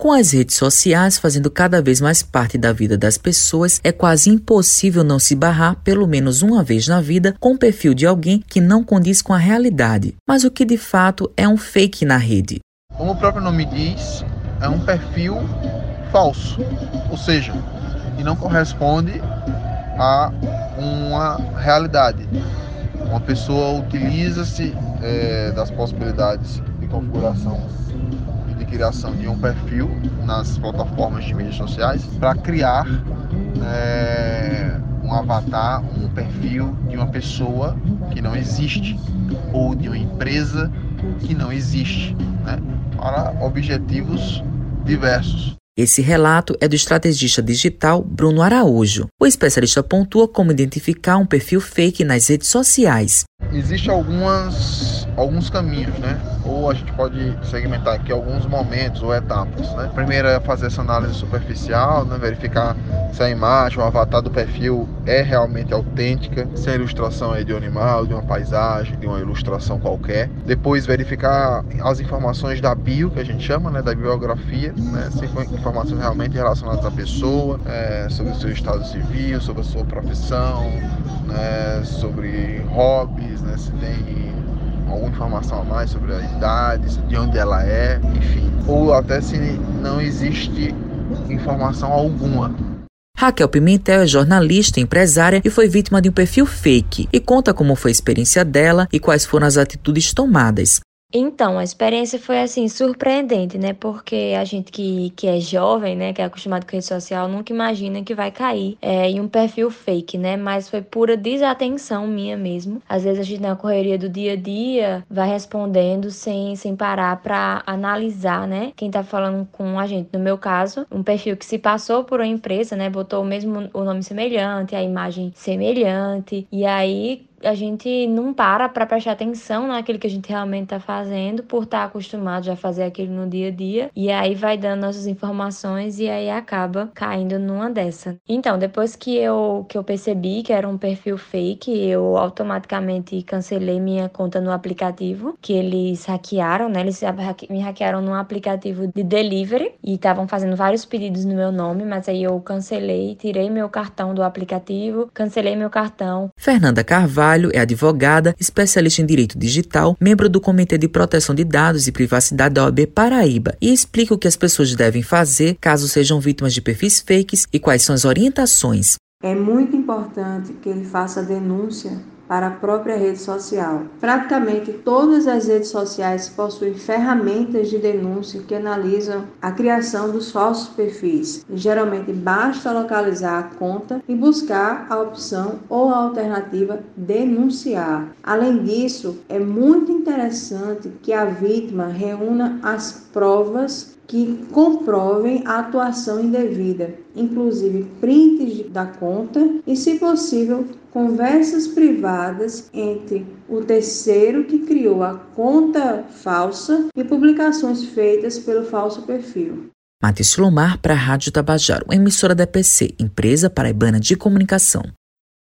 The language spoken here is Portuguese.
Com as redes sociais fazendo cada vez mais parte da vida das pessoas, é quase impossível não se barrar, pelo menos uma vez na vida, com o perfil de alguém que não condiz com a realidade. Mas o que de fato é um fake na rede? Como o próprio nome diz, é um perfil falso, ou seja, que não corresponde a uma realidade. Uma pessoa utiliza-se é, das possibilidades de configuração criação de um perfil nas plataformas de mídias sociais para criar é, um avatar, um perfil de uma pessoa que não existe ou de uma empresa que não existe, né, para objetivos diversos. Esse relato é do estrategista digital Bruno Araújo. O especialista pontua como identificar um perfil fake nas redes sociais. Existem algumas alguns caminhos, né? Ou a gente pode segmentar aqui alguns momentos ou etapas, né? Primeiro é fazer essa análise superficial, né? verificar se a imagem, o avatar do perfil é realmente autêntica, se a ilustração é de um animal, de uma paisagem, de uma ilustração qualquer. Depois verificar as informações da bio, que a gente chama, né? Da biografia, né? Se for informações realmente relacionadas à pessoa, é, sobre o seu estado civil, sobre a sua profissão, né? sobre hobbies, né? Se tem alguma informação a mais sobre a idade, de onde ela é, enfim. Ou até se não existe informação alguma. Raquel Pimentel é jornalista, empresária e foi vítima de um perfil fake e conta como foi a experiência dela e quais foram as atitudes tomadas. Então, a experiência foi assim surpreendente, né? Porque a gente que, que é jovem, né, que é acostumado com rede social, nunca imagina que vai cair é, em um perfil fake, né? Mas foi pura desatenção minha mesmo. Às vezes a gente na correria do dia a dia vai respondendo sem, sem parar para analisar, né? Quem tá falando com a gente. No meu caso, um perfil que se passou por uma empresa, né, botou o mesmo o nome semelhante, a imagem semelhante, e aí a gente não para para prestar atenção naquilo que a gente realmente está fazendo, por estar tá acostumado já a fazer aquilo no dia a dia, e aí vai dando nossas informações e aí acaba caindo numa dessa. Então, depois que eu, que eu percebi que era um perfil fake, eu automaticamente cancelei minha conta no aplicativo, que eles hackearam, né? Eles me hackearam num aplicativo de delivery e estavam fazendo vários pedidos no meu nome, mas aí eu cancelei, tirei meu cartão do aplicativo, cancelei meu cartão. Fernanda Carvalho Carvalho é advogada, especialista em direito digital, membro do Comitê de Proteção de Dados e Privacidade da OAB Paraíba e explica o que as pessoas devem fazer caso sejam vítimas de perfis fakes e quais são as orientações. É muito importante que ele faça a denúncia para a própria rede social. Praticamente todas as redes sociais possuem ferramentas de denúncia que analisam a criação dos falsos perfis. geralmente basta localizar a conta e buscar a opção ou a alternativa denunciar. Além disso, é muito interessante que a vítima reúna as provas que comprovem a atuação indevida, inclusive prints da conta e, se possível, conversas privadas entre o terceiro que criou a conta falsa e publicações feitas pelo falso perfil. Matheus Lomar para a Rádio Tabajaro, emissora da PC, empresa paraibana de comunicação.